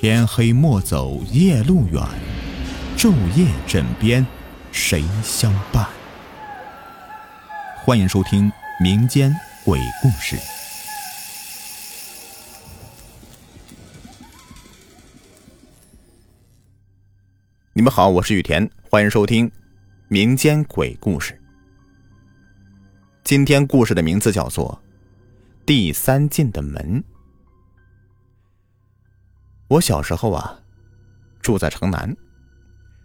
天黑莫走夜路远，昼夜枕边谁相伴？欢迎收听民间鬼故事。你们好，我是雨田，欢迎收听民间鬼故事。今天故事的名字叫做《第三进的门》。我小时候啊，住在城南。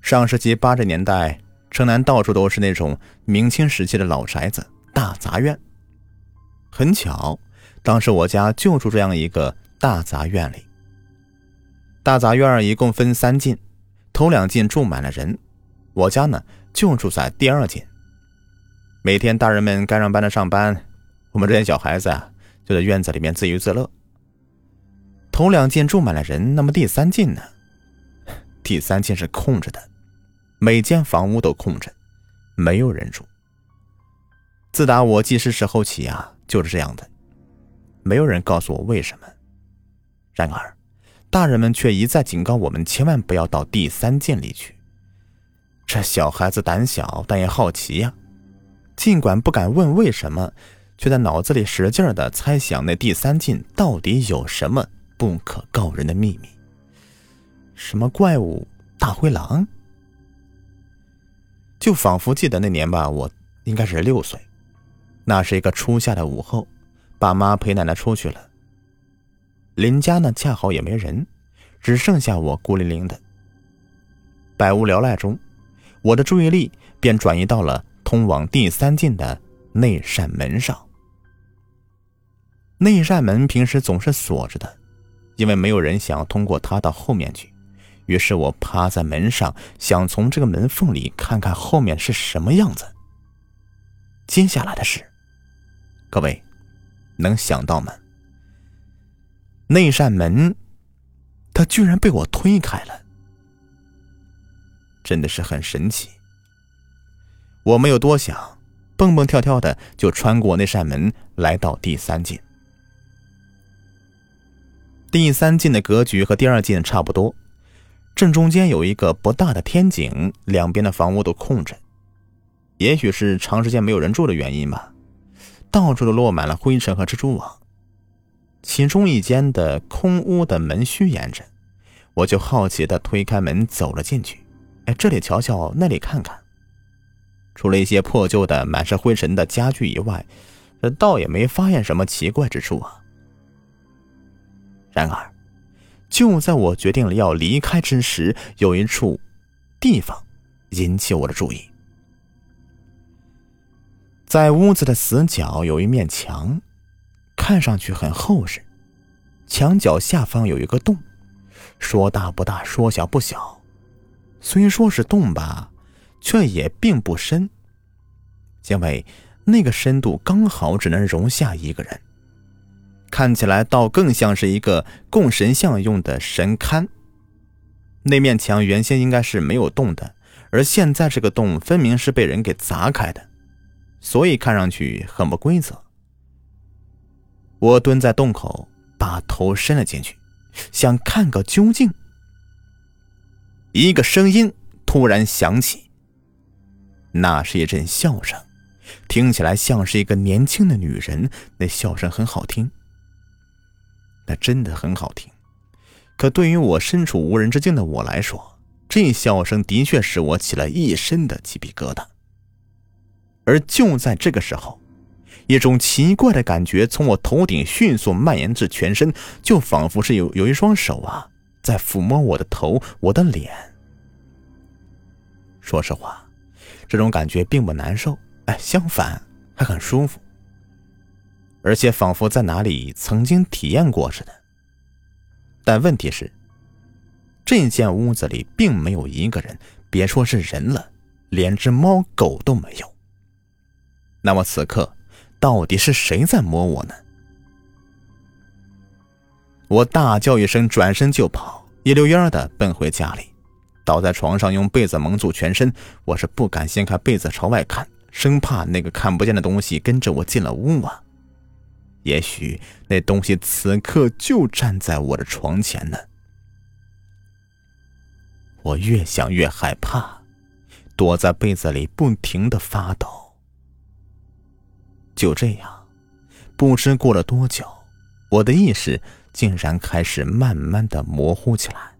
上世纪八十年代，城南到处都是那种明清时期的老宅子、大杂院。很巧，当时我家就住这样一个大杂院里。大杂院一共分三进，头两进住满了人，我家呢就住在第二进。每天大人们该上班的上班，我们这些小孩子啊就在院子里面自娱自乐。头两间住满了人，那么第三间呢？第三间是空着的，每间房屋都空着，没有人住。自打我记事时候起啊，就是这样的，没有人告诉我为什么。然而，大人们却一再警告我们，千万不要到第三间里去。这小孩子胆小，但也好奇呀，尽管不敢问为什么，却在脑子里使劲的猜想那第三进到底有什么。不可告人的秘密。什么怪物？大灰狼？就仿佛记得那年吧，我应该是六岁，那是一个初夏的午后，爸妈陪奶奶出去了。邻家呢，恰好也没人，只剩下我孤零零的。百无聊赖中，我的注意力便转移到了通往第三进的那扇门上。那扇门平时总是锁着的。因为没有人想要通过它到后面去，于是我趴在门上，想从这个门缝里看看后面是什么样子。接下来的事，各位能想到吗？那扇门，它居然被我推开了，真的是很神奇。我没有多想，蹦蹦跳跳的就穿过那扇门，来到第三进。第三进的格局和第二进差不多，正中间有一个不大的天井，两边的房屋都空着。也许是长时间没有人住的原因吧，到处都落满了灰尘和蜘蛛网。其中一间的空屋的门虚掩着，我就好奇的推开门走了进去。哎，这里瞧瞧，那里看看。除了一些破旧的、满是灰尘的家具以外，这倒也没发现什么奇怪之处啊。然而，就在我决定了要离开之时，有一处地方引起我的注意。在屋子的死角有一面墙，看上去很厚实。墙角下方有一个洞，说大不大，说小不小。虽说是洞吧，却也并不深，因为那个深度刚好只能容下一个人。看起来倒更像是一个供神像用的神龛。那面墙原先应该是没有洞的，而现在这个洞分明是被人给砸开的，所以看上去很不规则。我蹲在洞口，把头伸了进去，想看个究竟。一个声音突然响起，那是一阵笑声，听起来像是一个年轻的女人，那笑声很好听。那真的很好听，可对于我身处无人之境的我来说，这笑声的确使我起了一身的鸡皮疙瘩。而就在这个时候，一种奇怪的感觉从我头顶迅速蔓延至全身，就仿佛是有有一双手啊在抚摸我的头、我的脸。说实话，这种感觉并不难受，哎，相反还很舒服。而且仿佛在哪里曾经体验过似的。但问题是，这间屋子里并没有一个人，别说是人了，连只猫狗都没有。那么此刻，到底是谁在摸我呢？我大叫一声，转身就跑，一溜烟的奔回家里，倒在床上，用被子蒙住全身。我是不敢掀开被子朝外看，生怕那个看不见的东西跟着我进了屋啊。也许那东西此刻就站在我的床前呢。我越想越害怕，躲在被子里不停的发抖。就这样，不知过了多久，我的意识竟然开始慢慢的模糊起来。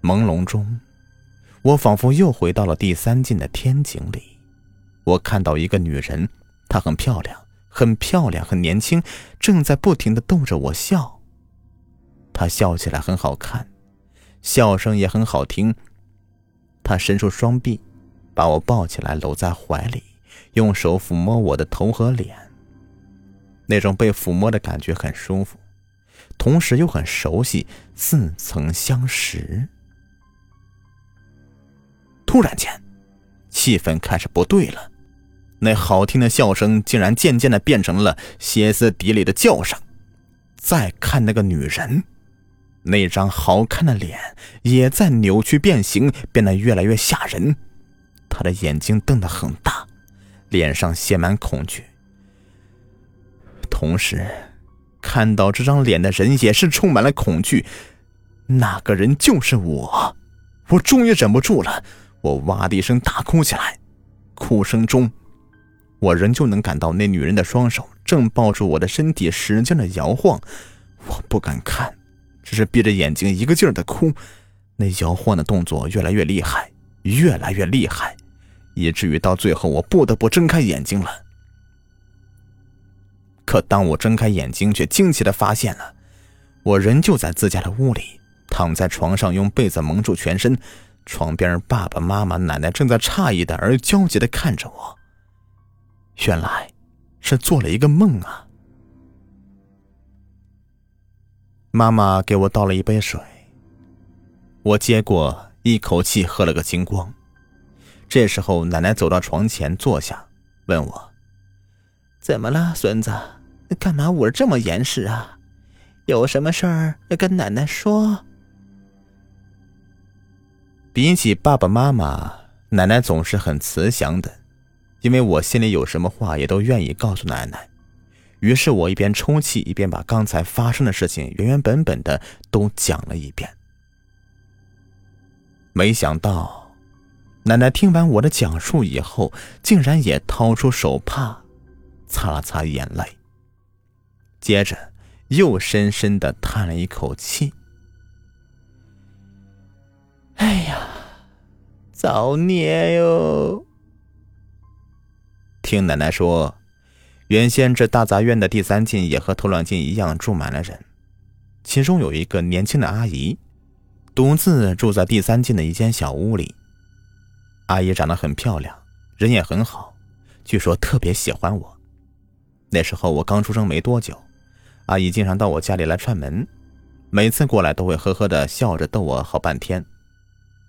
朦胧中，我仿佛又回到了第三境的天井里。我看到一个女人，她很漂亮，很漂亮，很年轻，正在不停的逗着我笑。她笑起来很好看，笑声也很好听。她伸出双臂，把我抱起来，搂在怀里，用手抚摸我的头和脸。那种被抚摸的感觉很舒服，同时又很熟悉，似曾相识。突然间，气氛开始不对了。那好听的笑声竟然渐渐的变成了歇斯底里的叫声。再看那个女人，那张好看的脸也在扭曲变形，变得越来越吓人。她的眼睛瞪得很大，脸上写满恐惧。同时，看到这张脸的人也是充满了恐惧。那个人就是我，我终于忍不住了，我哇的一声大哭起来，哭声中。我仍旧能感到那女人的双手正抱住我的身体，使劲的摇晃。我不敢看，只是闭着眼睛一个劲儿的哭。那摇晃的动作越来越厉害，越来越厉害，以至于到最后我不得不睁开眼睛了。可当我睁开眼睛，却惊奇的发现了，我仍旧在自家的屋里，躺在床上，用被子蒙住全身。床边爸爸妈妈、奶奶正在诧异的而焦急的看着我。原来，是做了一个梦啊！妈妈给我倒了一杯水，我接过，一口气喝了个精光。这时候，奶奶走到床前坐下，问我：“怎么了，孙子？干嘛捂着这么严实啊？有什么事儿要跟奶奶说？”比起爸爸妈妈，奶奶总是很慈祥的。因为我心里有什么话也都愿意告诉奶奶，于是我一边抽泣，一边把刚才发生的事情原原本本的都讲了一遍。没想到，奶奶听完我的讲述以后，竟然也掏出手帕，擦了擦眼泪，接着又深深的叹了一口气：“哎呀，造孽哟！”听奶奶说，原先这大杂院的第三进也和头两进一样住满了人，其中有一个年轻的阿姨，独自住在第三进的一间小屋里。阿姨长得很漂亮，人也很好，据说特别喜欢我。那时候我刚出生没多久，阿姨经常到我家里来串门，每次过来都会呵呵的笑着逗我好半天。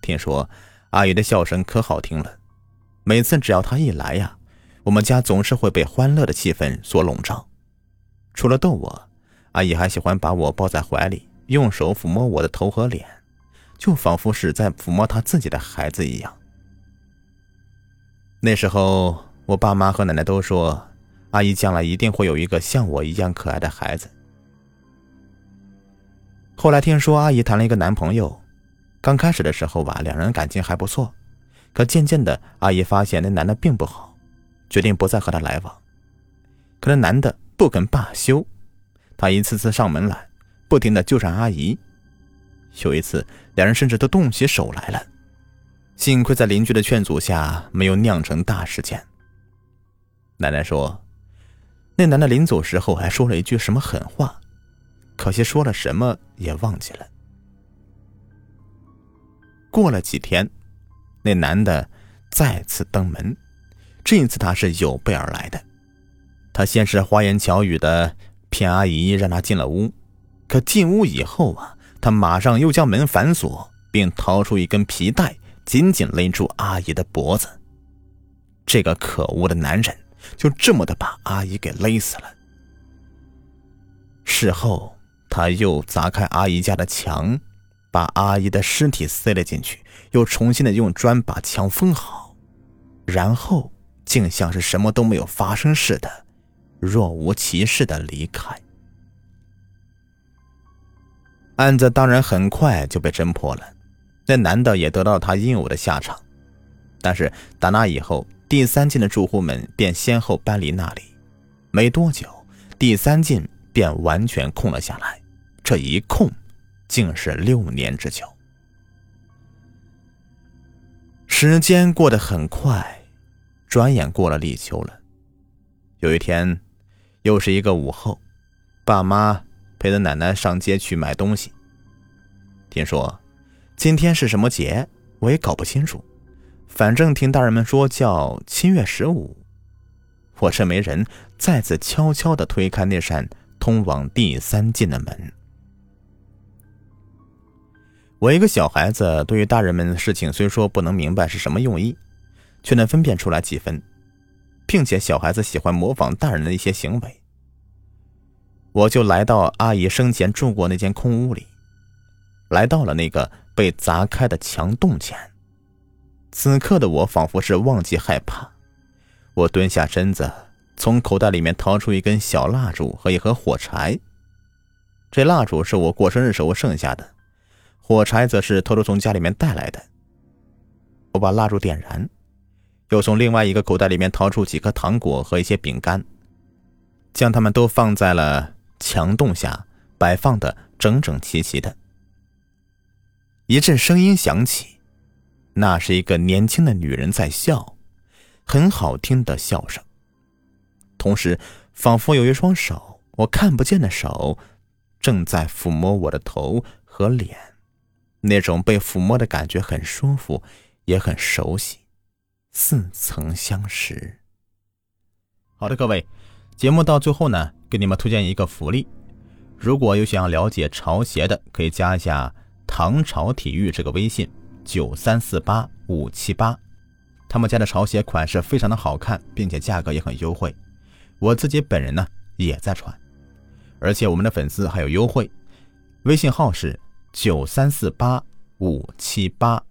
听说阿姨的笑声可好听了，每次只要她一来呀。我们家总是会被欢乐的气氛所笼罩。除了逗我，阿姨还喜欢把我抱在怀里，用手抚摸我的头和脸，就仿佛是在抚摸她自己的孩子一样。那时候，我爸妈和奶奶都说，阿姨将来一定会有一个像我一样可爱的孩子。后来听说阿姨谈了一个男朋友，刚开始的时候吧，两人感情还不错，可渐渐的，阿姨发现那男的并不好。决定不再和他来往，可那男的不肯罢休，他一次次上门来，不停的纠缠阿姨。有一次，两人甚至都动起手来了。幸亏在邻居的劝阻下，没有酿成大事件。奶奶说，那男的临走时候还说了一句什么狠话，可惜说了什么也忘记了。过了几天，那男的再次登门。这次他是有备而来的，他先是花言巧语的骗阿姨，让她进了屋。可进屋以后啊，他马上又将门反锁，并掏出一根皮带，紧紧勒住阿姨的脖子。这个可恶的男人就这么的把阿姨给勒死了。事后，他又砸开阿姨家的墙，把阿姨的尸体塞了进去，又重新的用砖把墙封好，然后。竟像是什么都没有发生似的，若无其事的离开。案子当然很快就被侦破了，那男的也得到他应有的下场。但是打那以后，第三进的住户们便先后搬离那里，没多久，第三进便完全空了下来。这一空，竟是六年之久。时间过得很快，转眼过了立秋了。有一天，又是一个午后，爸妈陪着奶奶上街去买东西。听说今天是什么节，我也搞不清楚，反正听大人们说叫七月十五。我趁没人，再次悄悄的推开那扇通往第三进的门。我一个小孩子，对于大人们的事情虽说不能明白是什么用意，却能分辨出来几分，并且小孩子喜欢模仿大人的一些行为。我就来到阿姨生前住过那间空屋里，来到了那个被砸开的墙洞前。此刻的我仿佛是忘记害怕，我蹲下身子，从口袋里面掏出一根小蜡烛和一盒火柴。这蜡烛是我过生日时候剩下的。火柴则是偷偷从家里面带来的。我把蜡烛点燃，又从另外一个口袋里面掏出几颗糖果和一些饼干，将它们都放在了墙洞下，摆放的整整齐齐的。一阵声音响起，那是一个年轻的女人在笑，很好听的笑声。同时，仿佛有一双手，我看不见的手，正在抚摸我的头和脸。那种被抚摸的感觉很舒服，也很熟悉，似曾相识。好的，各位，节目到最后呢，给你们推荐一个福利：如果有想要了解潮鞋的，可以加一下唐朝体育这个微信九三四八五七八，他们家的潮鞋款式非常的好看，并且价格也很优惠。我自己本人呢也在穿，而且我们的粉丝还有优惠，微信号是。九三四八五七八。